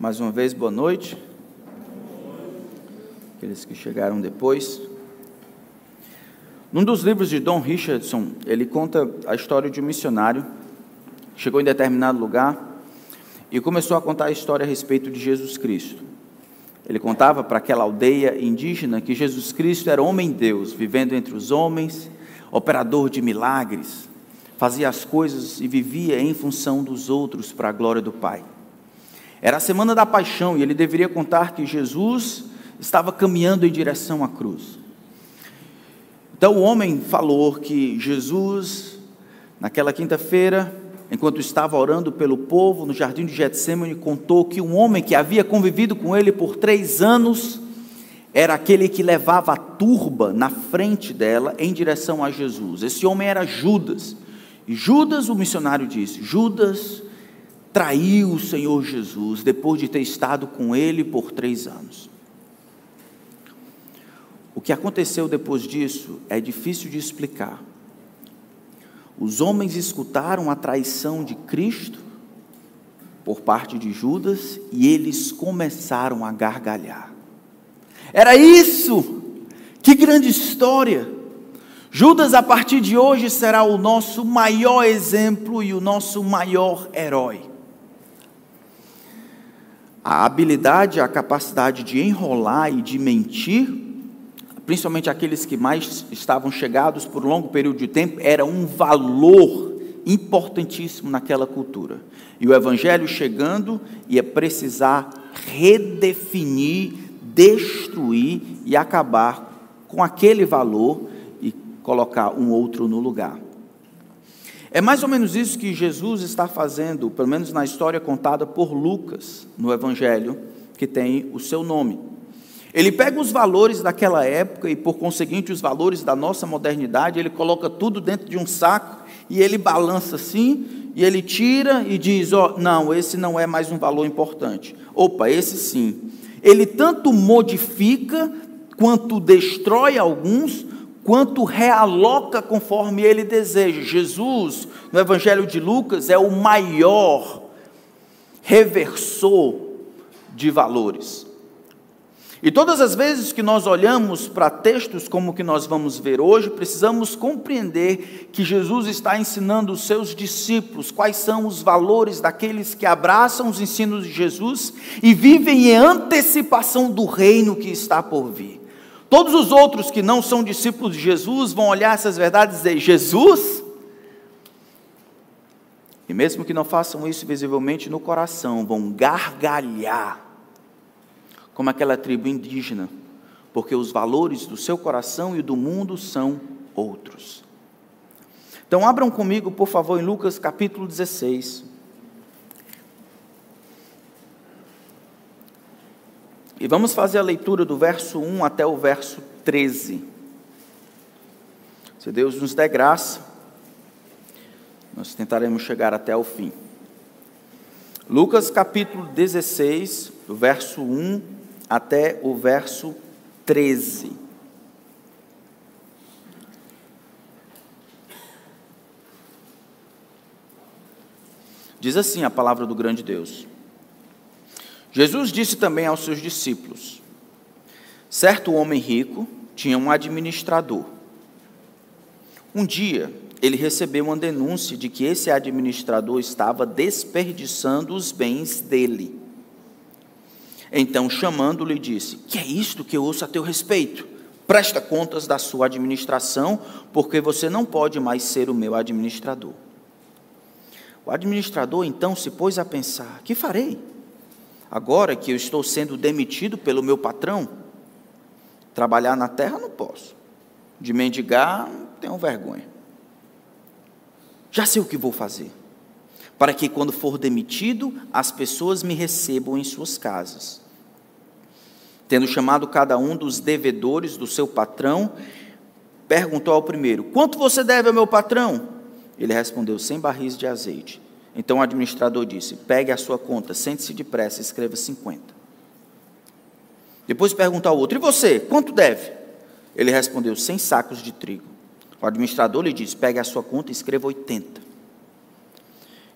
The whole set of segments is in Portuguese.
Mais uma vez, boa noite. Aqueles que chegaram depois. Num dos livros de Don Richardson, ele conta a história de um missionário. Chegou em determinado lugar e começou a contar a história a respeito de Jesus Cristo. Ele contava para aquela aldeia indígena que Jesus Cristo era homem-deus, vivendo entre os homens, operador de milagres, fazia as coisas e vivia em função dos outros para a glória do Pai. Era a semana da paixão e ele deveria contar que Jesus estava caminhando em direção à cruz. Então o homem falou que Jesus, naquela quinta-feira, enquanto estava orando pelo povo no jardim de Getsemane, contou que um homem que havia convivido com ele por três anos era aquele que levava a turba na frente dela em direção a Jesus. Esse homem era Judas. E Judas, o missionário disse: Judas traiu o Senhor Jesus depois de ter estado com ele por três anos. O que aconteceu depois disso é difícil de explicar. Os homens escutaram a traição de Cristo por parte de Judas e eles começaram a gargalhar. Era isso! Que grande história! Judas, a partir de hoje, será o nosso maior exemplo e o nosso maior herói. A habilidade, a capacidade de enrolar e de mentir, principalmente aqueles que mais estavam chegados por um longo período de tempo, era um valor importantíssimo naquela cultura. E o evangelho chegando ia precisar redefinir, destruir e acabar com aquele valor colocar um outro no lugar. É mais ou menos isso que Jesus está fazendo, pelo menos na história contada por Lucas, no Evangelho, que tem o seu nome. Ele pega os valores daquela época e, por conseguinte, os valores da nossa modernidade, ele coloca tudo dentro de um saco e ele balança assim, e ele tira e diz: Ó, oh, não, esse não é mais um valor importante. Opa, esse sim. Ele tanto modifica quanto destrói alguns, quanto realoca conforme ele deseja. Jesus, no Evangelho de Lucas, é o maior reversor de valores. E todas as vezes que nós olhamos para textos como o que nós vamos ver hoje, precisamos compreender que Jesus está ensinando os seus discípulos quais são os valores daqueles que abraçam os ensinos de Jesus e vivem em antecipação do reino que está por vir. Todos os outros que não são discípulos de Jesus vão olhar essas verdades e dizer: Jesus? E mesmo que não façam isso visivelmente no coração, vão gargalhar, como aquela tribo indígena, porque os valores do seu coração e do mundo são outros. Então, abram comigo, por favor, em Lucas capítulo 16. E vamos fazer a leitura do verso 1 até o verso 13. Se Deus nos der graça, nós tentaremos chegar até o fim. Lucas capítulo 16, do verso 1 até o verso 13. Diz assim a palavra do grande Deus. Jesus disse também aos seus discípulos: certo homem rico tinha um administrador. Um dia, ele recebeu uma denúncia de que esse administrador estava desperdiçando os bens dele. Então, chamando-lhe, disse: Que é isto que eu ouço a teu respeito? Presta contas da sua administração, porque você não pode mais ser o meu administrador. O administrador então se pôs a pensar: Que farei? Agora que eu estou sendo demitido pelo meu patrão, trabalhar na terra não posso. De mendigar, tenho vergonha. Já sei o que vou fazer. Para que quando for demitido, as pessoas me recebam em suas casas. Tendo chamado cada um dos devedores do seu patrão, perguntou ao primeiro: Quanto você deve ao meu patrão? Ele respondeu: Cem barris de azeite. Então o administrador disse: Pegue a sua conta, sente-se depressa, escreva 50. Depois perguntou ao outro: E você, quanto deve? Ele respondeu: 100 sacos de trigo. O administrador lhe disse: Pegue a sua conta e escreva 80.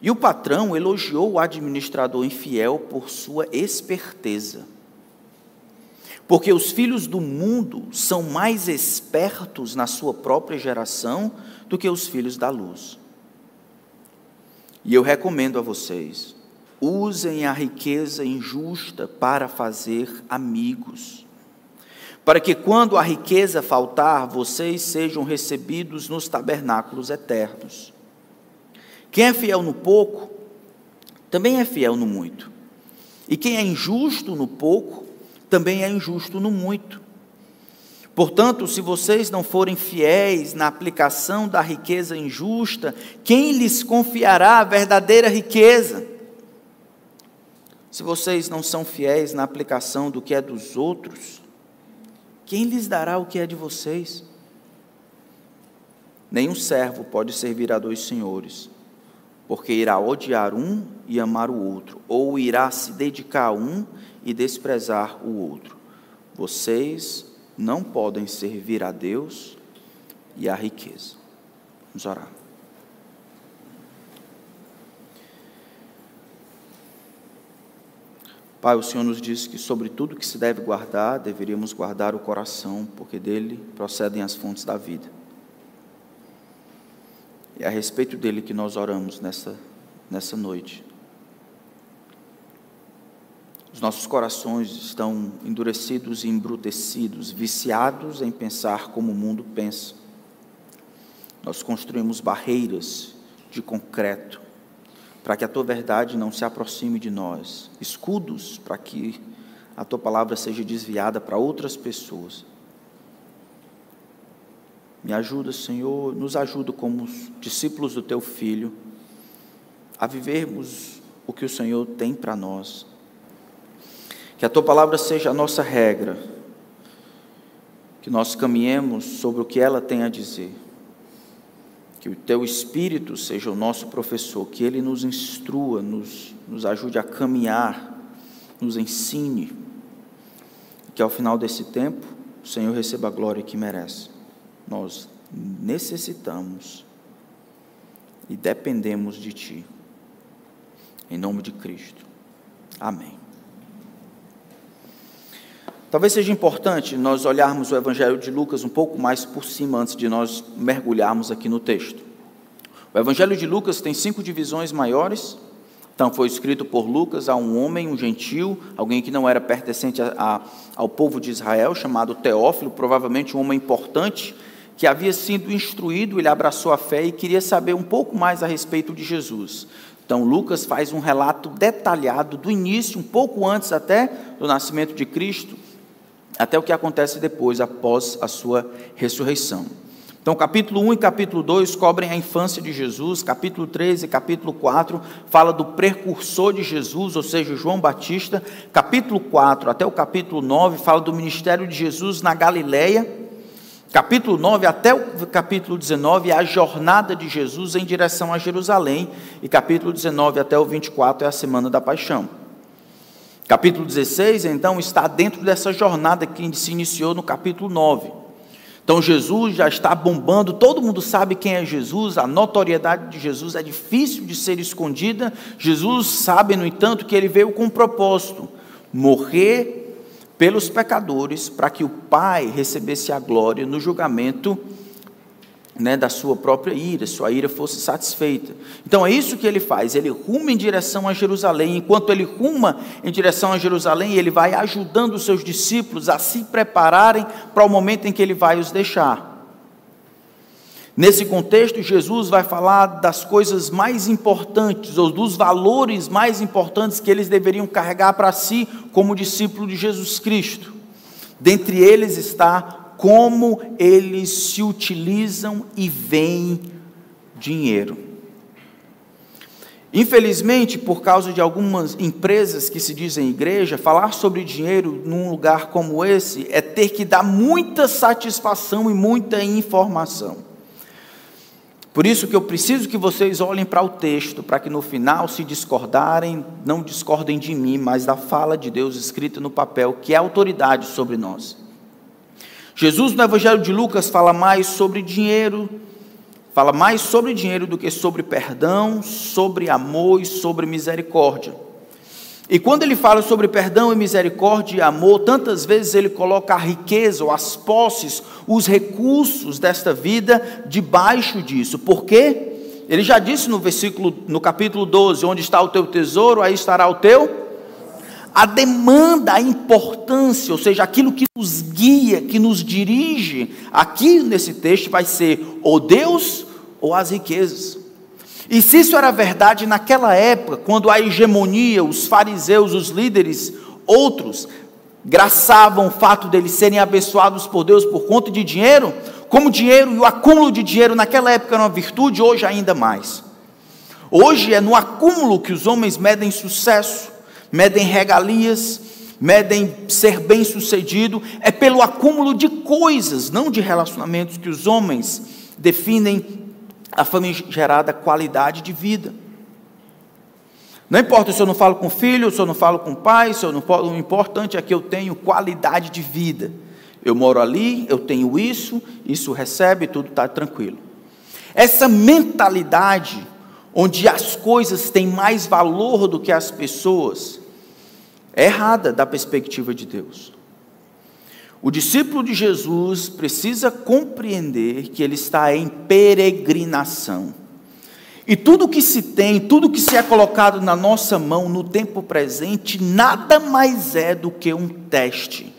E o patrão elogiou o administrador infiel por sua esperteza. Porque os filhos do mundo são mais espertos na sua própria geração do que os filhos da luz. E eu recomendo a vocês: usem a riqueza injusta para fazer amigos, para que quando a riqueza faltar, vocês sejam recebidos nos tabernáculos eternos. Quem é fiel no pouco, também é fiel no muito. E quem é injusto no pouco, também é injusto no muito. Portanto, se vocês não forem fiéis na aplicação da riqueza injusta, quem lhes confiará a verdadeira riqueza? Se vocês não são fiéis na aplicação do que é dos outros, quem lhes dará o que é de vocês? Nenhum servo pode servir a dois senhores, porque irá odiar um e amar o outro, ou irá se dedicar a um e desprezar o outro. Vocês não podem servir a Deus e à riqueza. Vamos orar. Pai, o Senhor nos disse que sobre tudo que se deve guardar, deveríamos guardar o coração, porque dele procedem as fontes da vida. É a respeito dele que nós oramos nessa, nessa noite. Os nossos corações estão endurecidos e embrutecidos, viciados em pensar como o mundo pensa. Nós construímos barreiras de concreto para que a tua verdade não se aproxime de nós, escudos para que a tua palavra seja desviada para outras pessoas. Me ajuda, Senhor, nos ajuda como discípulos do teu filho a vivermos o que o Senhor tem para nós. Que a tua palavra seja a nossa regra, que nós caminhemos sobre o que ela tem a dizer que o teu Espírito seja o nosso professor, que ele nos instrua, nos, nos ajude a caminhar, nos ensine, que ao final desse tempo o Senhor receba a glória que merece. Nós necessitamos e dependemos de Ti. Em nome de Cristo. Amém. Talvez seja importante nós olharmos o Evangelho de Lucas um pouco mais por cima antes de nós mergulharmos aqui no texto. O Evangelho de Lucas tem cinco divisões maiores. Então, foi escrito por Lucas a um homem, um gentil, alguém que não era pertencente a, a, ao povo de Israel, chamado Teófilo, provavelmente um homem importante, que havia sido instruído, ele abraçou a fé e queria saber um pouco mais a respeito de Jesus. Então, Lucas faz um relato detalhado do início, um pouco antes até do nascimento de Cristo, até o que acontece depois, após a sua ressurreição. Então, capítulo 1 e capítulo 2 cobrem a infância de Jesus, capítulo 3 e capítulo 4 fala do precursor de Jesus, ou seja, João Batista, capítulo 4 até o capítulo 9 fala do ministério de Jesus na Galileia, capítulo 9 até o capítulo 19 é a jornada de Jesus em direção a Jerusalém, e capítulo 19 até o 24 é a semana da paixão. Capítulo 16, então, está dentro dessa jornada que se iniciou no capítulo 9. Então, Jesus já está bombando, todo mundo sabe quem é Jesus, a notoriedade de Jesus é difícil de ser escondida. Jesus sabe, no entanto, que ele veio com um propósito: morrer pelos pecadores, para que o Pai recebesse a glória no julgamento né, da sua própria ira, sua ira fosse satisfeita. Então é isso que ele faz, ele ruma em direção a Jerusalém. Enquanto ele ruma em direção a Jerusalém, ele vai ajudando os seus discípulos a se prepararem para o momento em que ele vai os deixar. Nesse contexto, Jesus vai falar das coisas mais importantes, ou dos valores mais importantes que eles deveriam carregar para si como discípulo de Jesus Cristo. Dentre eles está como eles se utilizam e veem dinheiro. Infelizmente, por causa de algumas empresas que se dizem igreja, falar sobre dinheiro num lugar como esse é ter que dar muita satisfação e muita informação. Por isso que eu preciso que vocês olhem para o texto, para que no final, se discordarem, não discordem de mim, mas da fala de Deus escrita no papel, que é autoridade sobre nós. Jesus, no Evangelho de Lucas, fala mais sobre dinheiro, Fala mais sobre dinheiro do que sobre perdão, sobre amor e sobre misericórdia. E quando ele fala sobre perdão e misericórdia e amor, tantas vezes ele coloca a riqueza, ou as posses, os recursos desta vida debaixo disso. Por quê? Ele já disse no versículo, no capítulo 12, onde está o teu tesouro, aí estará o teu. A demanda, a importância, ou seja, aquilo que nos guia, que nos dirige, aqui nesse texto vai ser ou Deus ou as riquezas. E se isso era verdade naquela época, quando a hegemonia, os fariseus, os líderes, outros, graçavam o fato deles serem abençoados por Deus por conta de dinheiro, como dinheiro e o acúmulo de dinheiro naquela época era uma virtude, hoje ainda mais. Hoje é no acúmulo que os homens medem sucesso, medem regalias, medem ser bem-sucedido, é pelo acúmulo de coisas, não de relacionamentos, que os homens definem a famigerada qualidade de vida. Não importa se eu não falo com filho, se eu não falo com pai, se eu não o importante é que eu tenho qualidade de vida. Eu moro ali, eu tenho isso, isso recebe, tudo está tranquilo. Essa mentalidade, onde as coisas têm mais valor do que as pessoas, errada da perspectiva de Deus. O discípulo de Jesus precisa compreender que ele está em peregrinação. E tudo que se tem, tudo que se é colocado na nossa mão no tempo presente, nada mais é do que um teste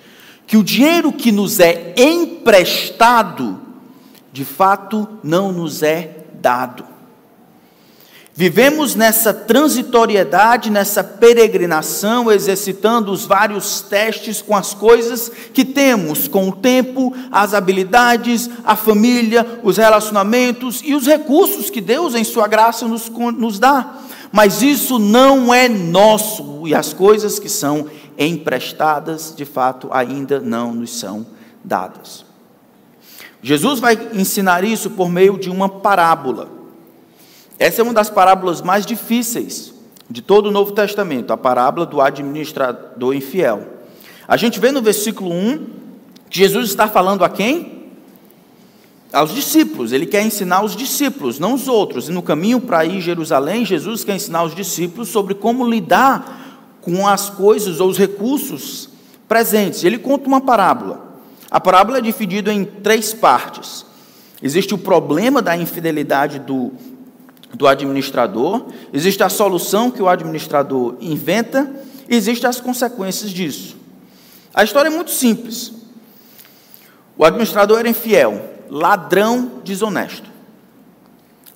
que o dinheiro que nos é emprestado, de fato, não nos é dado. Vivemos nessa transitoriedade, nessa peregrinação, exercitando os vários testes com as coisas que temos, com o tempo, as habilidades, a família, os relacionamentos e os recursos que Deus, em Sua graça, nos, nos dá. Mas isso não é nosso, e as coisas que são emprestadas, de fato, ainda não nos são dadas. Jesus vai ensinar isso por meio de uma parábola. Essa é uma das parábolas mais difíceis de todo o Novo Testamento, a parábola do administrador infiel. A gente vê no versículo 1 que Jesus está falando a quem? Aos discípulos. Ele quer ensinar os discípulos, não os outros. E no caminho para ir Jerusalém, Jesus quer ensinar os discípulos sobre como lidar com as coisas ou os recursos presentes. Ele conta uma parábola. A parábola é dividida em três partes. Existe o problema da infidelidade do, do administrador, existe a solução que o administrador inventa, existem as consequências disso. A história é muito simples. O administrador era infiel, ladrão desonesto.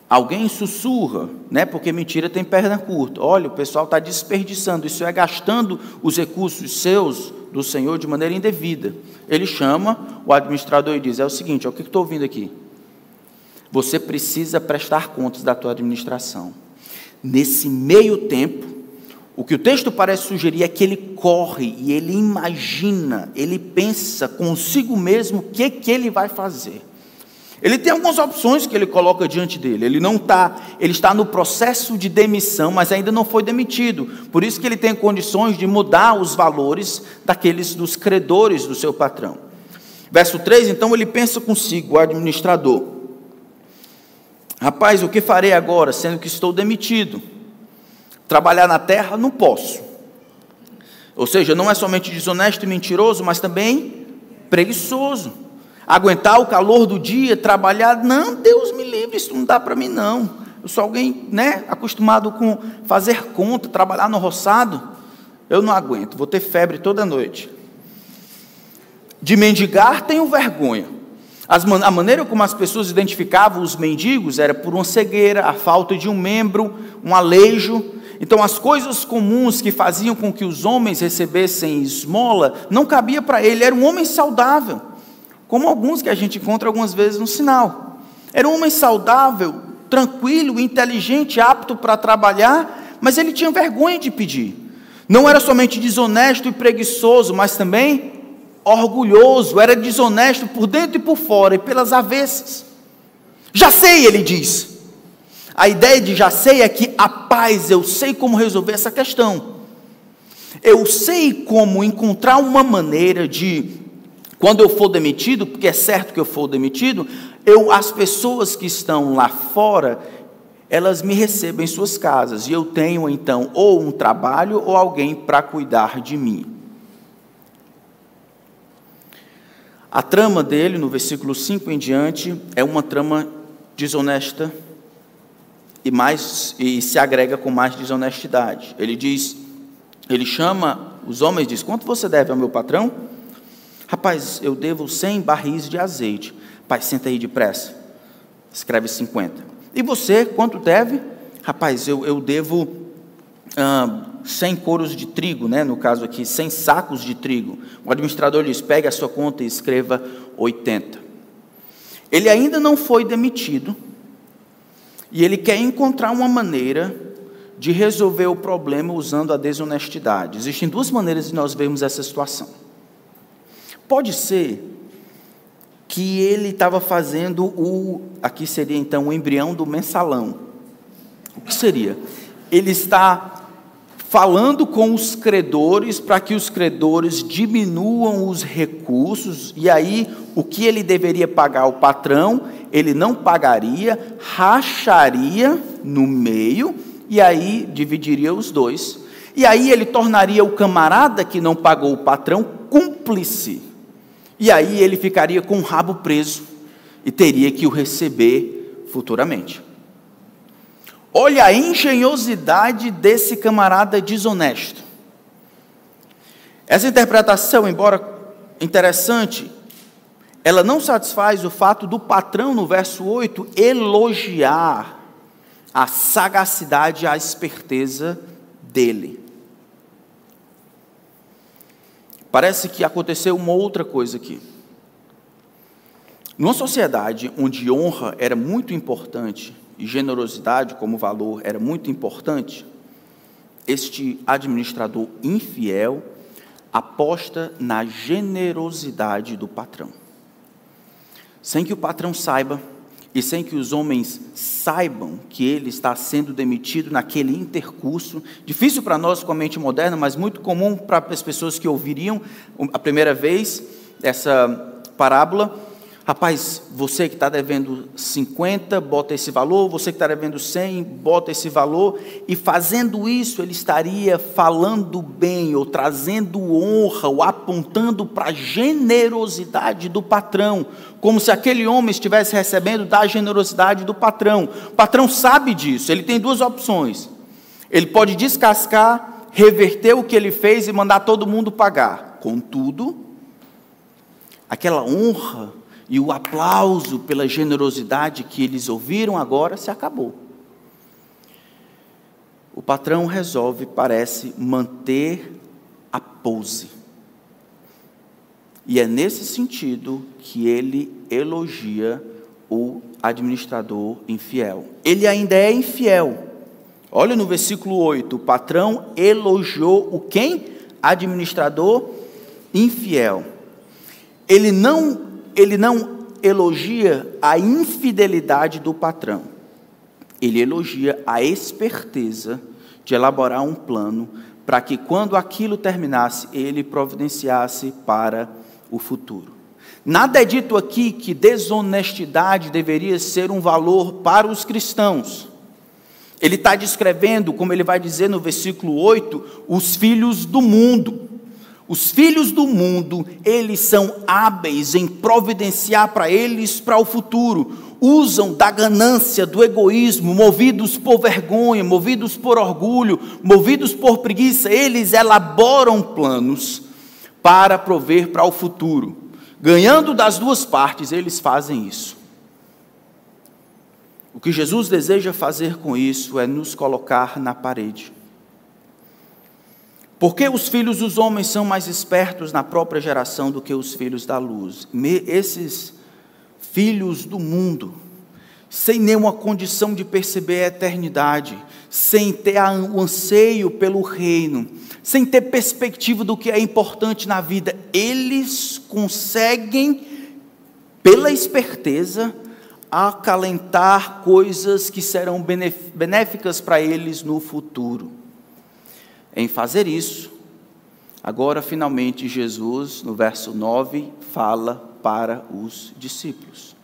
Alguém sussurra, né? Porque mentira tem perna curta. Olha, o pessoal está desperdiçando, isso é gastando os recursos seus do Senhor de maneira indevida. Ele chama o administrador e diz: É o seguinte, ó, o que estou ouvindo aqui? Você precisa prestar contas da tua administração. Nesse meio tempo, o que o texto parece sugerir é que ele corre e ele imagina, ele pensa consigo mesmo o que, que ele vai fazer. Ele tem algumas opções que ele coloca diante dele. Ele não está, ele está no processo de demissão, mas ainda não foi demitido. Por isso que ele tem condições de mudar os valores daqueles dos credores do seu patrão. Verso 3, então ele pensa consigo, o administrador. Rapaz, o que farei agora, sendo que estou demitido? Trabalhar na terra não posso. Ou seja, não é somente desonesto e mentiroso, mas também preguiçoso aguentar o calor do dia, trabalhar. Não, Deus me livre, isso não dá para mim não. Eu sou alguém, né, acostumado com fazer conta, trabalhar no roçado. Eu não aguento, vou ter febre toda noite. De mendigar, tenho vergonha. As, a maneira como as pessoas identificavam os mendigos era por uma cegueira, a falta de um membro, um aleijo. Então, as coisas comuns que faziam com que os homens recebessem esmola não cabia para ele. Era um homem saudável como alguns que a gente encontra algumas vezes no sinal. Era um homem saudável, tranquilo, inteligente, apto para trabalhar, mas ele tinha vergonha de pedir. Não era somente desonesto e preguiçoso, mas também orgulhoso, era desonesto por dentro e por fora e pelas avessas. Já sei, ele diz. A ideia de já sei é que a paz, eu sei como resolver essa questão. Eu sei como encontrar uma maneira de quando eu for demitido, porque é certo que eu for demitido, eu, as pessoas que estão lá fora, elas me recebem em suas casas, e eu tenho então ou um trabalho ou alguém para cuidar de mim. A trama dele, no versículo 5 em diante, é uma trama desonesta e, mais, e se agrega com mais desonestidade. Ele diz, ele chama os homens diz: Quanto você deve ao meu patrão? Rapaz, eu devo 100 barris de azeite. Pai, senta aí depressa. Escreve 50. E você, quanto deve? Rapaz, eu, eu devo ah, 100 coros de trigo, né? no caso aqui, 100 sacos de trigo. O administrador diz: pegue a sua conta e escreva 80. Ele ainda não foi demitido e ele quer encontrar uma maneira de resolver o problema usando a desonestidade. Existem duas maneiras de nós vermos essa situação. Pode ser que ele estava fazendo o, aqui seria então o embrião do mensalão. O que seria? Ele está falando com os credores para que os credores diminuam os recursos, e aí o que ele deveria pagar ao patrão, ele não pagaria, racharia no meio, e aí dividiria os dois. E aí ele tornaria o camarada que não pagou o patrão cúmplice. E aí ele ficaria com o rabo preso e teria que o receber futuramente. Olha a engenhosidade desse camarada desonesto. Essa interpretação, embora interessante, ela não satisfaz o fato do patrão, no verso 8, elogiar a sagacidade e a esperteza dele. Parece que aconteceu uma outra coisa aqui. Numa sociedade onde honra era muito importante, e generosidade como valor era muito importante, este administrador infiel aposta na generosidade do patrão. Sem que o patrão saiba e sem que os homens saibam que ele está sendo demitido naquele intercurso, difícil para nós com a mente moderna, mas muito comum para as pessoas que ouviriam a primeira vez essa parábola, Rapaz, você que está devendo 50, bota esse valor, você que está devendo 100, bota esse valor, e fazendo isso, ele estaria falando bem, ou trazendo honra, ou apontando para a generosidade do patrão, como se aquele homem estivesse recebendo da generosidade do patrão. O patrão sabe disso, ele tem duas opções: ele pode descascar, reverter o que ele fez e mandar todo mundo pagar. Contudo, aquela honra e o aplauso pela generosidade que eles ouviram agora se acabou. O patrão resolve, parece, manter a pose. E é nesse sentido que ele elogia o administrador infiel. Ele ainda é infiel. Olha no versículo 8: o patrão elogiou o quem? Administrador infiel. Ele não ele não elogia a infidelidade do patrão, ele elogia a esperteza de elaborar um plano para que, quando aquilo terminasse, ele providenciasse para o futuro. Nada é dito aqui que desonestidade deveria ser um valor para os cristãos. Ele está descrevendo, como ele vai dizer no versículo 8, os filhos do mundo. Os filhos do mundo, eles são hábeis em providenciar para eles para o futuro. Usam da ganância, do egoísmo, movidos por vergonha, movidos por orgulho, movidos por preguiça, eles elaboram planos para prover para o futuro. Ganhando das duas partes, eles fazem isso. O que Jesus deseja fazer com isso é nos colocar na parede. Porque os filhos dos homens são mais espertos na própria geração do que os filhos da luz? Esses filhos do mundo, sem nenhuma condição de perceber a eternidade, sem ter o anseio pelo reino, sem ter perspectiva do que é importante na vida, eles conseguem, pela esperteza, acalentar coisas que serão benéficas para eles no futuro em fazer isso. Agora, finalmente, Jesus, no verso 9, fala para os discípulos.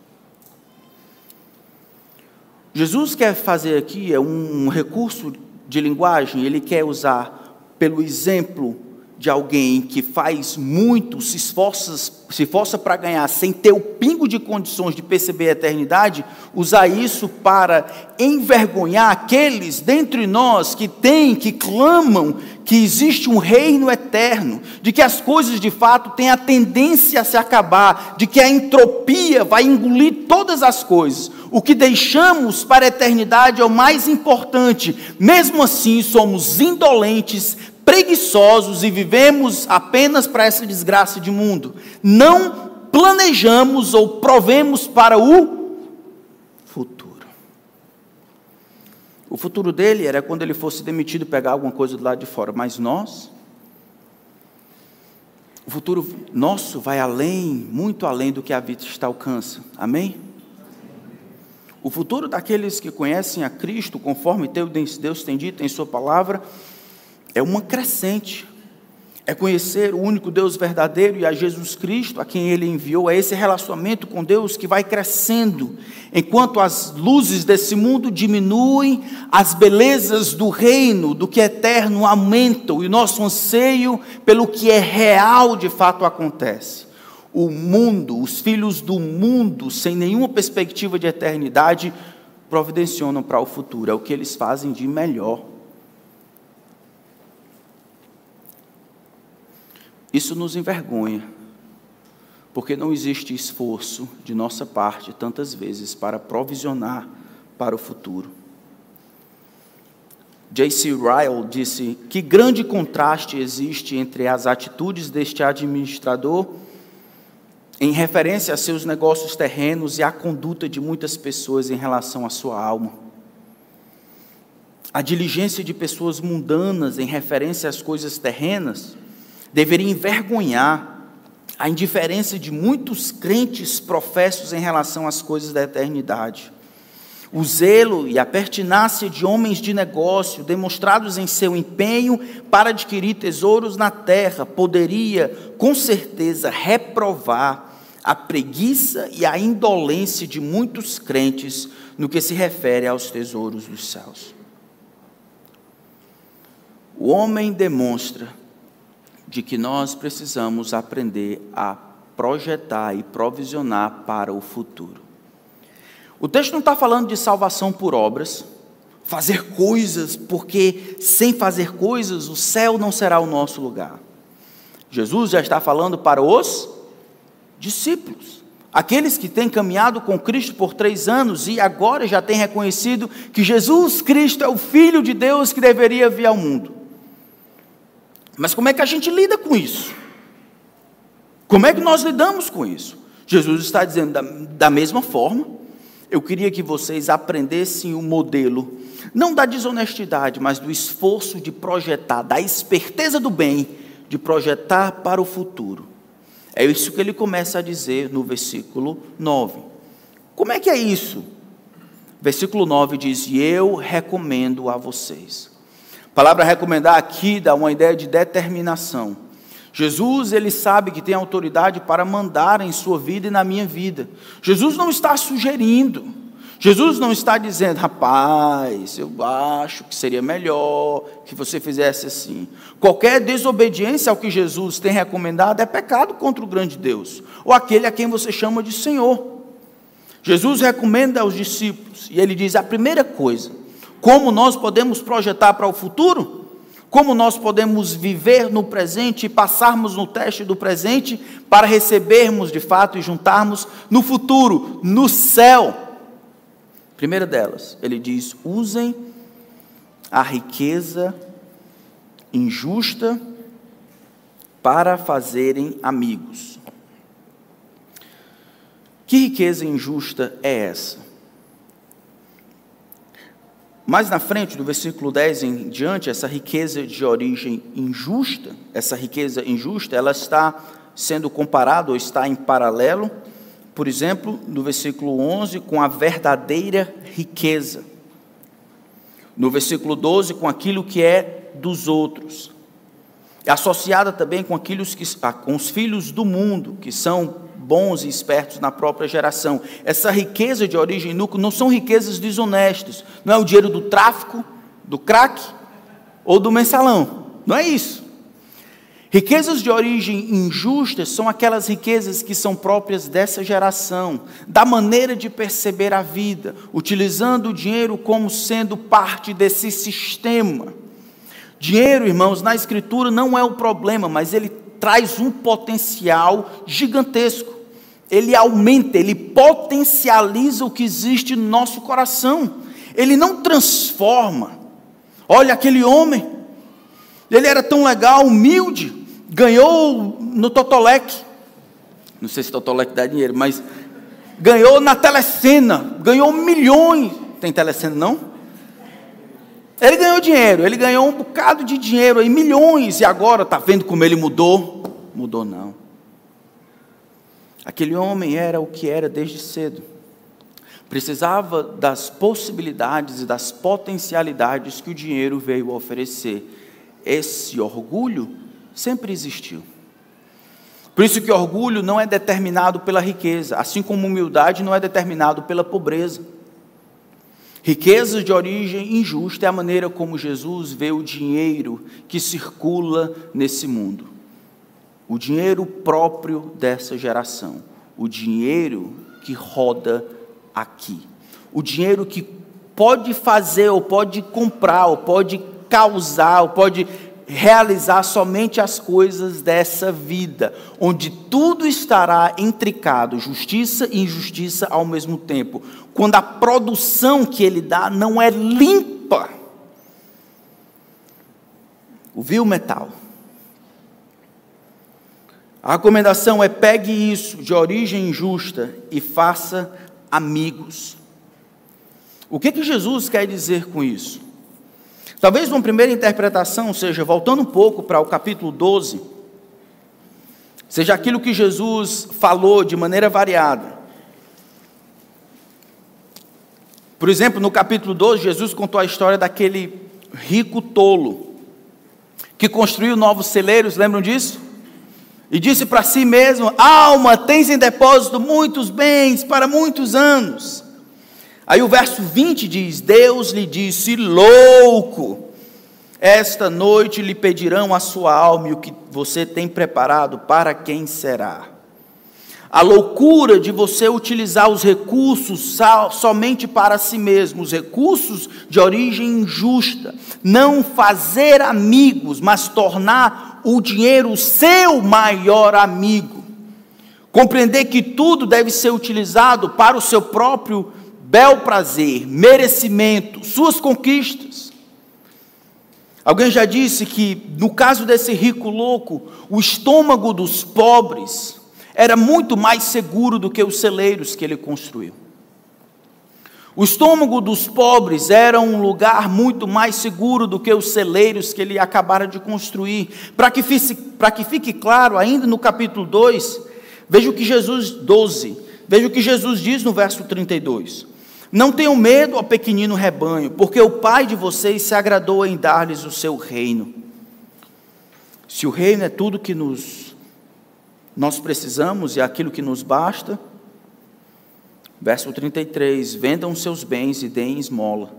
Jesus quer fazer aqui é um recurso de linguagem, ele quer usar pelo exemplo de alguém que faz muito, se esforça, se esforça para ganhar, sem ter o pingo de condições de perceber a eternidade, usar isso para envergonhar aqueles dentre nós que têm, que clamam que existe um reino eterno, de que as coisas de fato têm a tendência a se acabar, de que a entropia vai engolir todas as coisas. O que deixamos para a eternidade é o mais importante. Mesmo assim, somos indolentes, preguiçosos e vivemos apenas para essa desgraça de mundo. Não planejamos ou provemos para o futuro. O futuro dele era quando ele fosse demitido pegar alguma coisa do lado de fora, mas nós o futuro nosso vai além, muito além do que a vista alcança. Amém? O futuro daqueles que conhecem a Cristo, conforme Deus tem dito em Sua palavra, é uma crescente. É conhecer o único Deus verdadeiro e a Jesus Cristo, a quem Ele enviou. É esse relacionamento com Deus que vai crescendo. Enquanto as luzes desse mundo diminuem, as belezas do reino, do que é eterno, aumentam. E nosso anseio pelo que é real de fato acontece. O mundo, os filhos do mundo, sem nenhuma perspectiva de eternidade, providencionam para o futuro. É o que eles fazem de melhor. Isso nos envergonha, porque não existe esforço de nossa parte, tantas vezes, para provisionar para o futuro. J.C. Ryle disse que grande contraste existe entre as atitudes deste administrador em referência a seus negócios terrenos e a conduta de muitas pessoas em relação à sua alma. A diligência de pessoas mundanas em referência às coisas terrenas deveria envergonhar a indiferença de muitos crentes professos em relação às coisas da eternidade. O zelo e a pertinácia de homens de negócio, demonstrados em seu empenho para adquirir tesouros na terra, poderia, com certeza, reprovar a preguiça e a indolência de muitos crentes no que se refere aos tesouros dos céus. O homem demonstra de que nós precisamos aprender a projetar e provisionar para o futuro. O texto não está falando de salvação por obras, fazer coisas, porque sem fazer coisas o céu não será o nosso lugar. Jesus já está falando para os discípulos, aqueles que têm caminhado com Cristo por três anos e agora já têm reconhecido que Jesus Cristo é o Filho de Deus que deveria vir ao mundo. Mas como é que a gente lida com isso? Como é que nós lidamos com isso? Jesus está dizendo da, da mesma forma. Eu queria que vocês aprendessem o modelo, não da desonestidade, mas do esforço de projetar, da esperteza do bem, de projetar para o futuro. É isso que ele começa a dizer no versículo 9. Como é que é isso? Versículo 9 diz: E eu recomendo a vocês. A palavra recomendar aqui dá uma ideia de determinação. Jesus, ele sabe que tem autoridade para mandar em sua vida e na minha vida. Jesus não está sugerindo. Jesus não está dizendo, rapaz, eu acho que seria melhor que você fizesse assim. Qualquer desobediência ao que Jesus tem recomendado é pecado contra o grande Deus, ou aquele a quem você chama de Senhor. Jesus recomenda aos discípulos, e ele diz: a primeira coisa, como nós podemos projetar para o futuro? Como nós podemos viver no presente e passarmos no teste do presente para recebermos de fato e juntarmos no futuro, no céu? Primeira delas, ele diz: usem a riqueza injusta para fazerem amigos. Que riqueza injusta é essa? Mais na frente, do versículo 10 em diante, essa riqueza de origem injusta, essa riqueza injusta, ela está sendo comparada ou está em paralelo, por exemplo, no versículo 11, com a verdadeira riqueza. No versículo 12, com aquilo que é dos outros. É associada também com, aqueles que, ah, com os filhos do mundo, que são bons e espertos na própria geração. Essa riqueza de origem núcleo não são riquezas desonestas, não é o dinheiro do tráfico, do crack ou do mensalão, não é isso. Riquezas de origem injusta são aquelas riquezas que são próprias dessa geração, da maneira de perceber a vida, utilizando o dinheiro como sendo parte desse sistema. Dinheiro, irmãos, na Escritura não é o problema, mas ele traz um potencial gigantesco. Ele aumenta, ele potencializa o que existe no nosso coração. Ele não transforma. Olha aquele homem, ele era tão legal, humilde, ganhou no Totolec, não sei se Totolec dá dinheiro, mas ganhou na telecena, ganhou milhões. Tem telecena não? Ele ganhou dinheiro, ele ganhou um bocado de dinheiro aí, milhões, e agora está vendo como ele mudou? Mudou não. Aquele homem era o que era desde cedo. Precisava das possibilidades e das potencialidades que o dinheiro veio oferecer. Esse orgulho sempre existiu. Por isso que orgulho não é determinado pela riqueza, assim como humildade não é determinado pela pobreza. Riquezas de origem injusta é a maneira como Jesus vê o dinheiro que circula nesse mundo. O dinheiro próprio dessa geração. O dinheiro que roda aqui. O dinheiro que pode fazer, ou pode comprar, ou pode causar, ou pode realizar somente as coisas dessa vida, onde tudo estará intricado, justiça e injustiça ao mesmo tempo, quando a produção que ele dá não é limpa. O metal. A recomendação é pegue isso de origem injusta e faça amigos. O que, que Jesus quer dizer com isso? Talvez uma primeira interpretação seja, voltando um pouco para o capítulo 12, seja aquilo que Jesus falou de maneira variada. Por exemplo, no capítulo 12, Jesus contou a história daquele rico tolo que construiu novos celeiros, lembram disso? E disse para si mesmo: Alma, tens em depósito muitos bens para muitos anos. Aí o verso 20 diz: Deus lhe disse, louco, esta noite lhe pedirão a sua alma e o que você tem preparado, para quem será? A loucura de você utilizar os recursos somente para si mesmo, os recursos de origem injusta, não fazer amigos, mas tornar o dinheiro o seu maior amigo. Compreender que tudo deve ser utilizado para o seu próprio bel prazer, merecimento, suas conquistas. Alguém já disse que, no caso desse rico louco, o estômago dos pobres era muito mais seguro do que os celeiros que ele construiu. O estômago dos pobres era um lugar muito mais seguro do que os celeiros que ele acabara de construir. Para que, fique, que fique claro, ainda no capítulo 2, veja o que Jesus 12, veja o que Jesus diz no verso 32. Não tenham medo, ó pequenino rebanho, porque o Pai de vocês se agradou em dar-lhes o seu reino. Se o reino é tudo que nos, nós precisamos e é aquilo que nos basta, verso 33: vendam seus bens e deem esmola.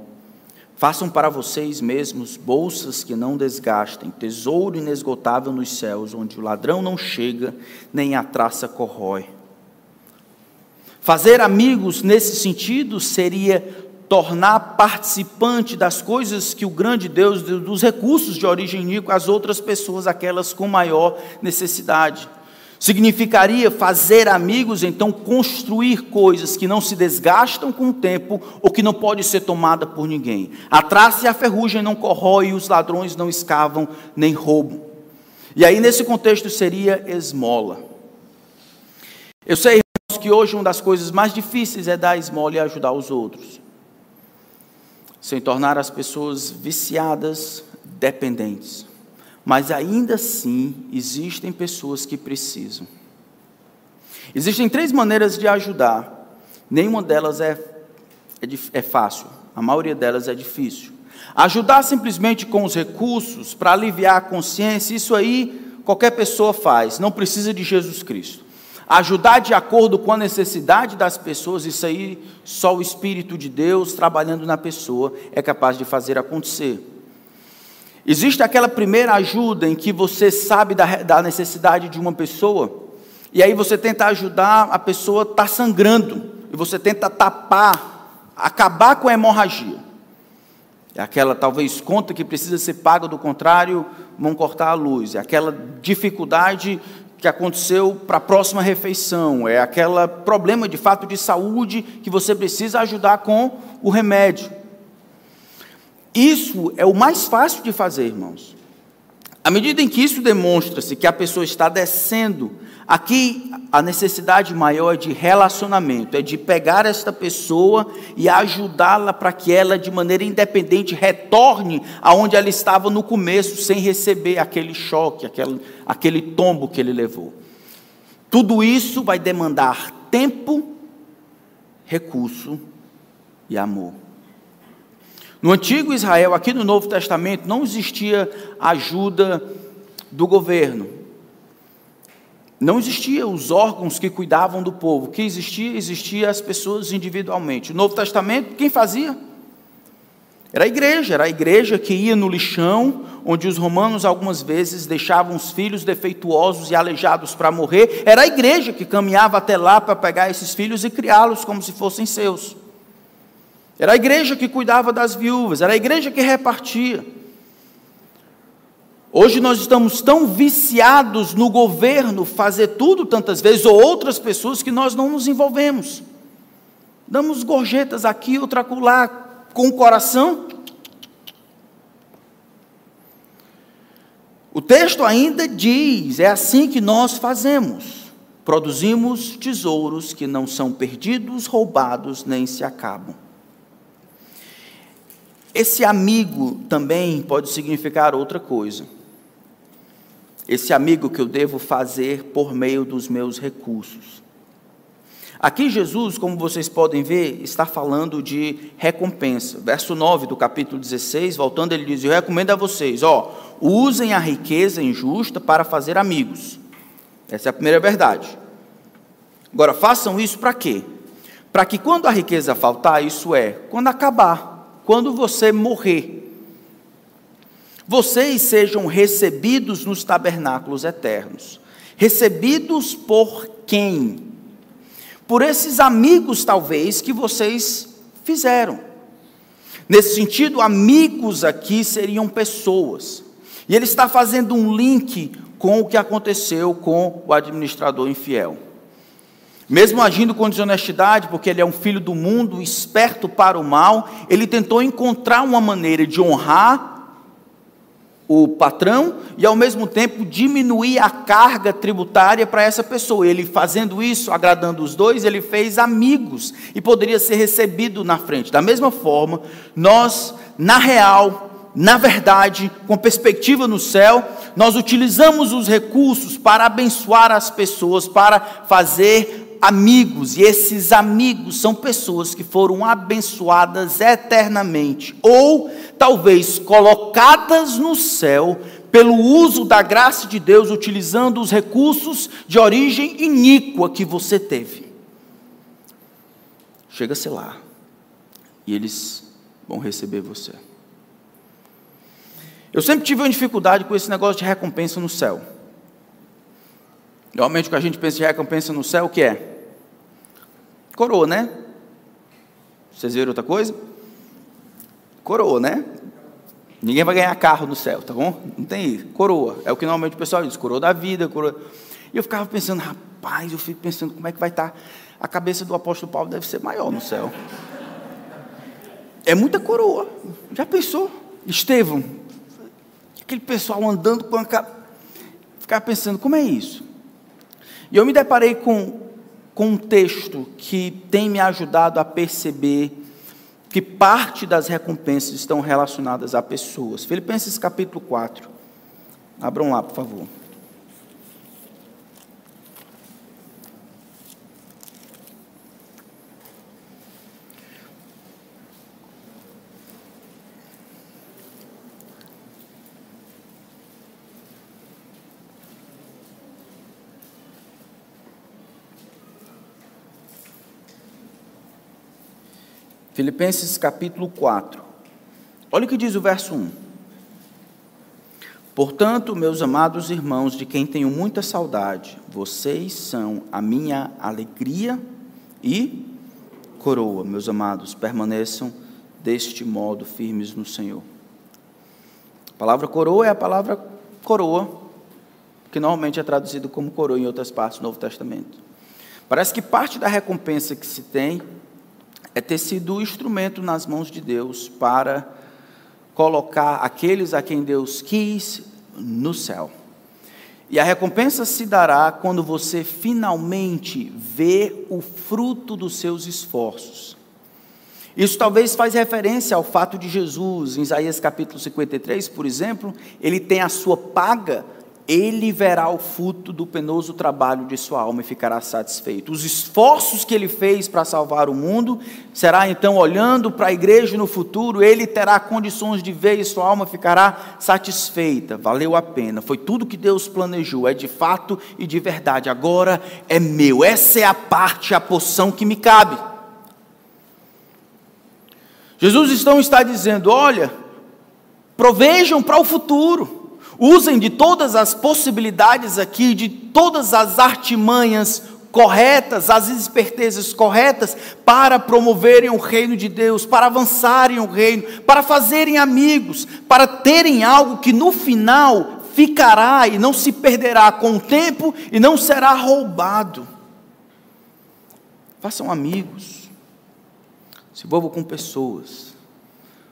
Façam para vocês mesmos bolsas que não desgastem, tesouro inesgotável nos céus, onde o ladrão não chega, nem a traça corrói. Fazer amigos nesse sentido seria tornar participante das coisas que o grande Deus, dos recursos de origem níquel, as outras pessoas, aquelas com maior necessidade. Significaria fazer amigos, então construir coisas que não se desgastam com o tempo ou que não pode ser tomada por ninguém. A traça e a ferrugem não corrói, os ladrões não escavam nem roubam. E aí, nesse contexto, seria esmola. Eu sei, que hoje uma das coisas mais difíceis é dar esmola e ajudar os outros, sem tornar as pessoas viciadas, dependentes. Mas ainda assim, existem pessoas que precisam. Existem três maneiras de ajudar, nenhuma delas é, é, é fácil, a maioria delas é difícil. Ajudar simplesmente com os recursos para aliviar a consciência, isso aí qualquer pessoa faz, não precisa de Jesus Cristo. ajudar de acordo com a necessidade das pessoas, isso aí só o Espírito de Deus trabalhando na pessoa é capaz de fazer acontecer. Existe aquela primeira ajuda em que você sabe da, da necessidade de uma pessoa, e aí você tenta ajudar, a pessoa está sangrando, e você tenta tapar, acabar com a hemorragia. É aquela talvez conta que precisa ser paga, do contrário, vão cortar a luz. É aquela dificuldade que aconteceu para a próxima refeição. É aquele problema de fato de saúde que você precisa ajudar com o remédio. Isso é o mais fácil de fazer, irmãos. À medida em que isso demonstra-se que a pessoa está descendo, aqui a necessidade maior é de relacionamento, é de pegar esta pessoa e ajudá-la para que ela, de maneira independente, retorne aonde ela estava no começo, sem receber aquele choque, aquele, aquele tombo que ele levou. Tudo isso vai demandar tempo, recurso e amor. No antigo Israel, aqui no Novo Testamento, não existia ajuda do governo. Não existia os órgãos que cuidavam do povo. O que existia? Existia as pessoas individualmente. No Novo Testamento, quem fazia? Era a igreja, era a igreja que ia no lixão, onde os romanos algumas vezes deixavam os filhos defeituosos e aleijados para morrer. Era a igreja que caminhava até lá para pegar esses filhos e criá-los como se fossem seus. Era a igreja que cuidava das viúvas, era a igreja que repartia. Hoje nós estamos tão viciados no governo fazer tudo tantas vezes, ou outras pessoas, que nós não nos envolvemos. Damos gorjetas aqui, outra acolá, com o coração. O texto ainda diz: é assim que nós fazemos. Produzimos tesouros que não são perdidos, roubados, nem se acabam. Esse amigo também pode significar outra coisa. Esse amigo que eu devo fazer por meio dos meus recursos. Aqui Jesus, como vocês podem ver, está falando de recompensa. Verso 9 do capítulo 16, voltando, ele diz: Eu recomendo a vocês, ó, usem a riqueza injusta para fazer amigos. Essa é a primeira verdade. Agora, façam isso para quê? Para que quando a riqueza faltar, isso é, quando acabar, quando você morrer, vocês sejam recebidos nos tabernáculos eternos. Recebidos por quem? Por esses amigos, talvez, que vocês fizeram. Nesse sentido, amigos aqui seriam pessoas. E ele está fazendo um link com o que aconteceu com o administrador infiel. Mesmo agindo com desonestidade, porque ele é um filho do mundo, esperto para o mal, ele tentou encontrar uma maneira de honrar o patrão e ao mesmo tempo diminuir a carga tributária para essa pessoa. Ele fazendo isso, agradando os dois, ele fez amigos e poderia ser recebido na frente. Da mesma forma, nós, na real, na verdade, com perspectiva no céu, nós utilizamos os recursos para abençoar as pessoas, para fazer amigos, e esses amigos são pessoas que foram abençoadas eternamente, ou talvez colocadas no céu pelo uso da graça de Deus, utilizando os recursos de origem iníqua que você teve. Chega-se lá, e eles vão receber você. Eu sempre tive uma dificuldade com esse negócio de recompensa no céu. Normalmente, o que a gente pensa de recompensa no céu, o que é? Coroa, né? Vocês viram outra coisa? Coroa, né? Ninguém vai ganhar carro no céu, tá bom? Não tem isso. Coroa. É o que normalmente o pessoal diz, coroa da vida, coroa. E eu ficava pensando, rapaz, eu fico pensando como é que vai estar. Tá? A cabeça do apóstolo Paulo deve ser maior no céu. É muita coroa. Já pensou? Estevão, aquele pessoal andando com a. Ficava pensando, como é isso? E eu me deparei com com um texto que tem me ajudado a perceber que parte das recompensas estão relacionadas a pessoas. Filipenses capítulo 4. Abram lá, por favor. Filipenses capítulo 4. Olha o que diz o verso 1. Portanto, meus amados irmãos, de quem tenho muita saudade, vocês são a minha alegria e coroa, meus amados, permaneçam deste modo firmes no Senhor. A palavra coroa é a palavra coroa, que normalmente é traduzido como coroa em outras partes do Novo Testamento. Parece que parte da recompensa que se tem é ter sido o instrumento nas mãos de Deus para colocar aqueles a quem Deus quis no céu. E a recompensa se dará quando você finalmente vê o fruto dos seus esforços. Isso talvez faz referência ao fato de Jesus, em Isaías capítulo 53, por exemplo, ele tem a sua paga ele verá o fruto do penoso trabalho de sua alma e ficará satisfeito. Os esforços que ele fez para salvar o mundo, será então olhando para a igreja no futuro, ele terá condições de ver e sua alma ficará satisfeita. Valeu a pena, foi tudo que Deus planejou, é de fato e de verdade. Agora é meu, essa é a parte, a porção que me cabe. Jesus então está dizendo: olha, provejam para o futuro. Usem de todas as possibilidades aqui, de todas as artimanhas corretas, as espertezas corretas, para promoverem o reino de Deus, para avançarem o reino, para fazerem amigos, para terem algo que no final ficará e não se perderá com o tempo e não será roubado. Façam amigos, se envolvam com pessoas,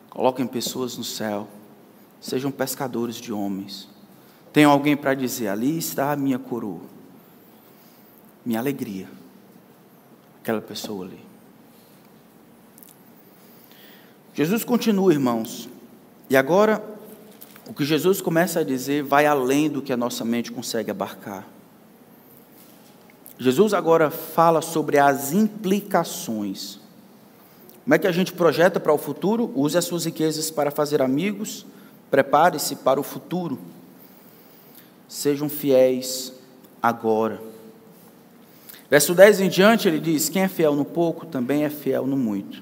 coloquem pessoas no céu sejam pescadores de homens. Tenham alguém para dizer: ali está a minha coroa, minha alegria. Aquela pessoa ali. Jesus continua, irmãos, e agora o que Jesus começa a dizer vai além do que a nossa mente consegue abarcar. Jesus agora fala sobre as implicações. Como é que a gente projeta para o futuro? Use as suas riquezas para fazer amigos, Prepare-se para o futuro. Sejam fiéis agora. Verso 10 em diante, ele diz: Quem é fiel no pouco, também é fiel no muito.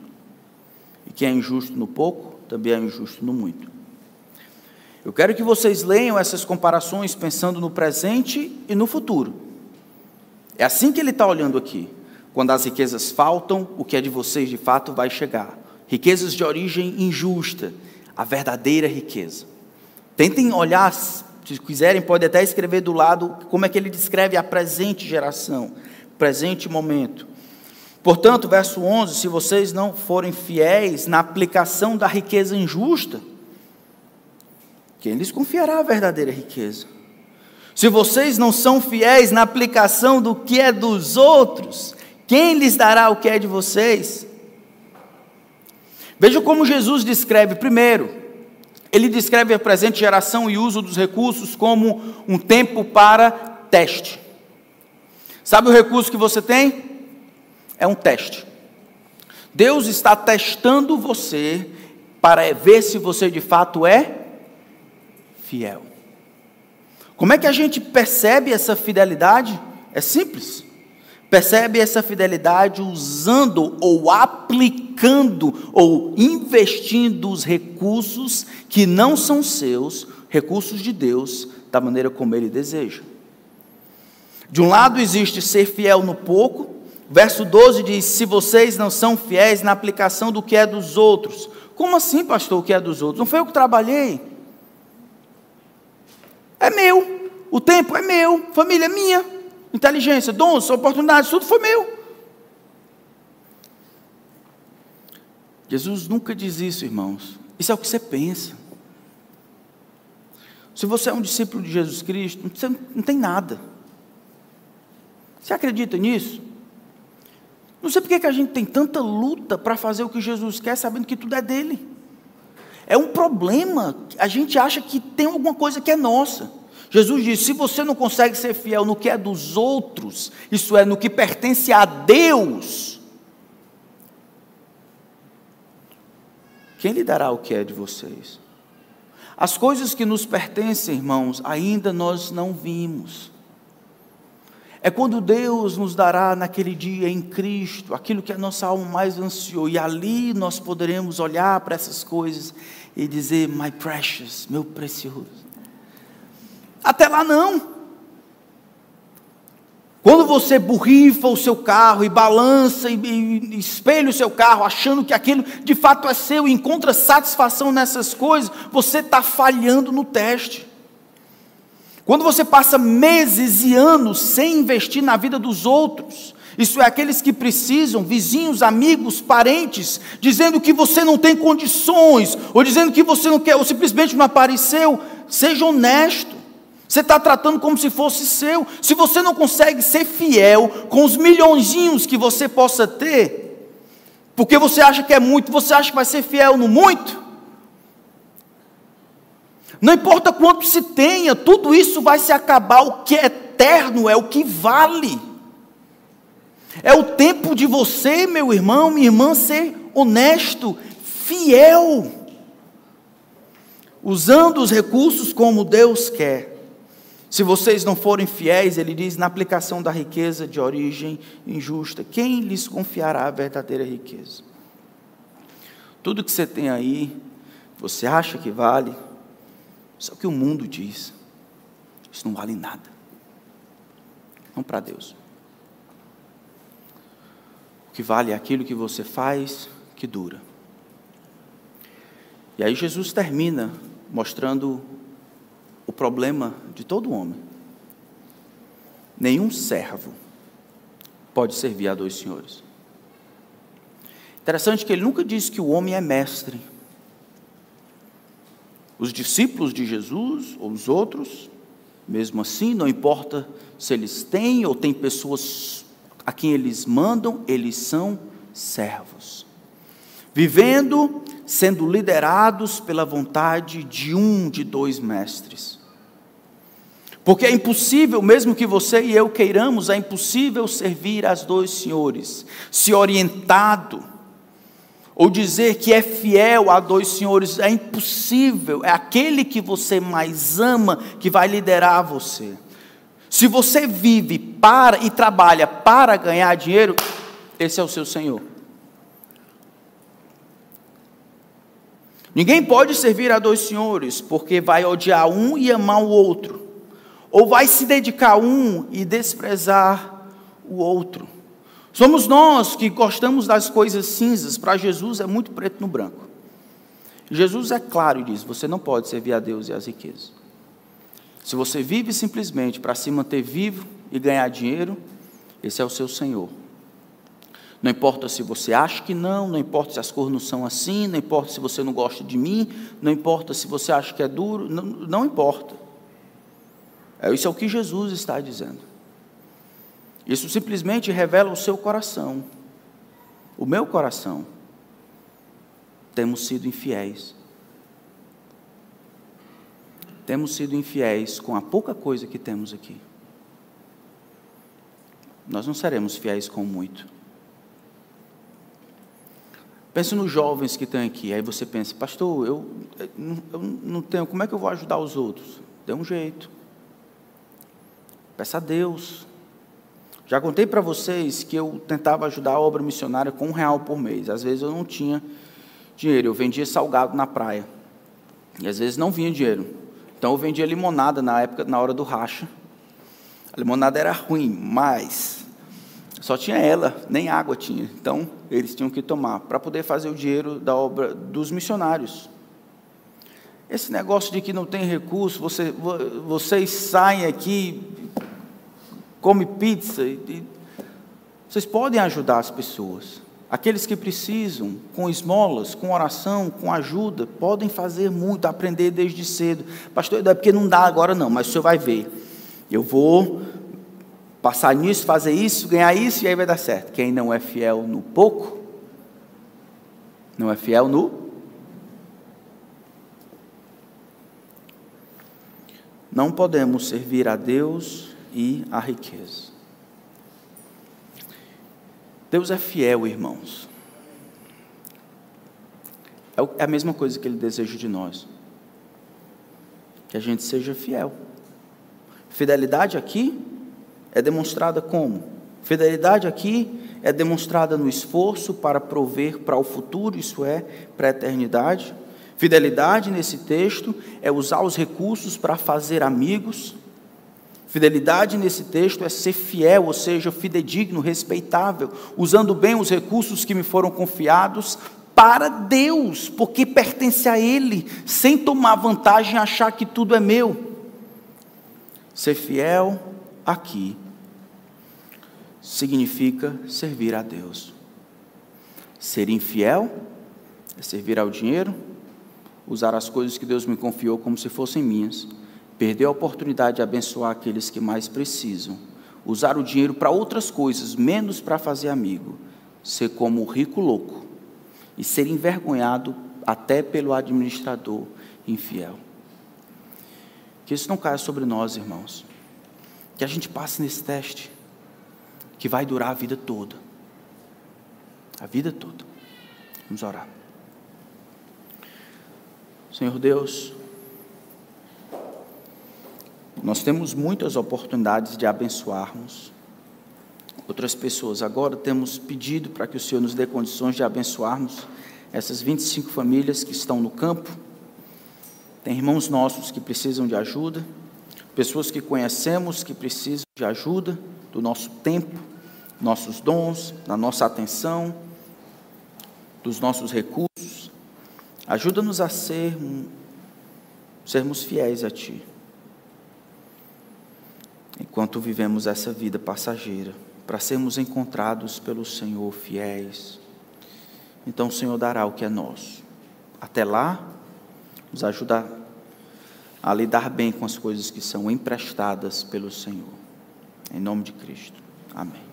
E quem é injusto no pouco, também é injusto no muito. Eu quero que vocês leiam essas comparações pensando no presente e no futuro. É assim que ele está olhando aqui. Quando as riquezas faltam, o que é de vocês de fato vai chegar. Riquezas de origem injusta a verdadeira riqueza. Tentem olhar, se quiserem, pode até escrever do lado como é que ele descreve a presente geração, presente momento. Portanto, verso 11: se vocês não forem fiéis na aplicação da riqueza injusta, quem lhes confiará a verdadeira riqueza? Se vocês não são fiéis na aplicação do que é dos outros, quem lhes dará o que é de vocês? Veja como Jesus descreve, primeiro, ele descreve a presente geração e uso dos recursos como um tempo para teste. Sabe o recurso que você tem? É um teste. Deus está testando você para ver se você de fato é fiel. Como é que a gente percebe essa fidelidade? É simples percebe essa fidelidade usando ou aplicando ou investindo os recursos que não são seus, recursos de Deus, da maneira como ele deseja. De um lado existe ser fiel no pouco, verso 12 diz: Se vocês não são fiéis na aplicação do que é dos outros. Como assim, pastor, o que é dos outros? Não foi eu que trabalhei? É meu, o tempo é meu, família é minha inteligência, dons, oportunidades, tudo foi meu. Jesus nunca diz isso, irmãos. Isso é o que você pensa. Se você é um discípulo de Jesus Cristo, você não tem nada. Você acredita nisso? Não sei porque que a gente tem tanta luta para fazer o que Jesus quer, sabendo que tudo é dele. É um problema. A gente acha que tem alguma coisa que é nossa. Jesus disse: se você não consegue ser fiel no que é dos outros, isso é, no que pertence a Deus, quem lhe dará o que é de vocês? As coisas que nos pertencem, irmãos, ainda nós não vimos. É quando Deus nos dará naquele dia em Cristo aquilo que a nossa alma mais ansiou, e ali nós poderemos olhar para essas coisas e dizer: My precious, meu precioso. Até lá não. Quando você borrifa o seu carro e balança e, e, espelha o seu carro, achando que aquilo de fato é seu e encontra satisfação nessas coisas, você está falhando no teste. Quando você passa meses e anos sem investir na vida dos outros, isso é aqueles que precisam, vizinhos, amigos, parentes, dizendo que você não tem condições, ou dizendo que você não quer, ou simplesmente não apareceu, seja honesto. Você está tratando como se fosse seu. Se você não consegue ser fiel com os milhões que você possa ter, porque você acha que é muito, você acha que vai ser fiel no muito, não importa quanto se tenha, tudo isso vai se acabar. O que é eterno é o que vale. É o tempo de você, meu irmão, minha irmã, ser honesto, fiel, usando os recursos como Deus quer. Se vocês não forem fiéis, ele diz, na aplicação da riqueza de origem injusta, quem lhes confiará a verdadeira riqueza? Tudo que você tem aí, você acha que vale, o que o mundo diz. Isso não vale nada. Não para Deus. O que vale é aquilo que você faz que dura. E aí Jesus termina mostrando o problema de todo homem. Nenhum servo pode servir a dois senhores. Interessante que ele nunca diz que o homem é mestre. Os discípulos de Jesus, ou os outros, mesmo assim, não importa se eles têm ou têm pessoas a quem eles mandam, eles são servos. Vivendo, sendo liderados pela vontade de um de dois mestres. Porque é impossível, mesmo que você e eu queiramos, é impossível servir aos dois senhores, se orientado ou dizer que é fiel a dois senhores, é impossível, é aquele que você mais ama que vai liderar você. Se você vive para e trabalha para ganhar dinheiro, esse é o seu Senhor. Ninguém pode servir a dois senhores, porque vai odiar um e amar o outro, ou vai se dedicar a um e desprezar o outro. Somos nós que gostamos das coisas cinzas, para Jesus é muito preto no branco. Jesus é claro e diz: você não pode servir a Deus e as riquezas. Se você vive simplesmente para se manter vivo e ganhar dinheiro, esse é o seu Senhor. Não importa se você acha que não, não importa se as coisas não são assim, não importa se você não gosta de mim, não importa se você acha que é duro, não, não importa. É, isso é o que Jesus está dizendo. Isso simplesmente revela o seu coração, o meu coração. Temos sido infiéis. Temos sido infiéis com a pouca coisa que temos aqui. Nós não seremos fiéis com muito. Pense nos jovens que estão aqui. Aí você pensa, pastor, eu, eu não tenho, como é que eu vou ajudar os outros? Dê um jeito. Peça a Deus. Já contei para vocês que eu tentava ajudar a obra missionária com um real por mês. Às vezes eu não tinha dinheiro, eu vendia salgado na praia. E às vezes não vinha dinheiro. Então eu vendia limonada na época, na hora do racha. A limonada era ruim, mas só tinha ela, nem água tinha. Então eles tinham que tomar para poder fazer o dinheiro da obra dos missionários. Esse negócio de que não tem recurso, você, vocês saem aqui come pizza. E, vocês podem ajudar as pessoas. Aqueles que precisam, com esmolas, com oração, com ajuda, podem fazer muito, aprender desde cedo. Pastor, é porque não dá agora não, mas o senhor vai ver. Eu vou passar nisso, fazer isso, ganhar isso e aí vai dar certo. Quem não é fiel no pouco, não é fiel no. Não podemos servir a Deus e a riqueza. Deus é fiel, irmãos. É, é a mesma coisa que Ele deseja de nós. Que a gente seja fiel. Fidelidade aqui é demonstrada como? Fidelidade aqui é demonstrada no esforço para prover para o futuro, isso é, para a eternidade. Fidelidade nesse texto é usar os recursos para fazer amigos. Fidelidade nesse texto é ser fiel, ou seja, fidedigno, respeitável, usando bem os recursos que me foram confiados para Deus, porque pertence a Ele, sem tomar vantagem e achar que tudo é meu. Ser fiel aqui significa servir a Deus. Ser infiel é servir ao dinheiro, usar as coisas que Deus me confiou como se fossem minhas, perder a oportunidade de abençoar aqueles que mais precisam, usar o dinheiro para outras coisas, menos para fazer amigo, ser como o rico louco e ser envergonhado até pelo administrador infiel. Que isso não caia sobre nós, irmãos. Que a gente passe nesse teste que vai durar a vida toda. A vida toda. Vamos orar. Senhor Deus, nós temos muitas oportunidades de abençoarmos outras pessoas. Agora temos pedido para que o Senhor nos dê condições de abençoarmos essas 25 famílias que estão no campo. Tem irmãos nossos que precisam de ajuda, pessoas que conhecemos que precisam de ajuda do nosso tempo nossos dons, da nossa atenção, dos nossos recursos. Ajuda-nos a ser, sermos fiéis a Ti. Enquanto vivemos essa vida passageira, para sermos encontrados pelo Senhor fiéis. Então o Senhor dará o que é nosso. Até lá, nos ajuda a lidar bem com as coisas que são emprestadas pelo Senhor. Em nome de Cristo. Amém.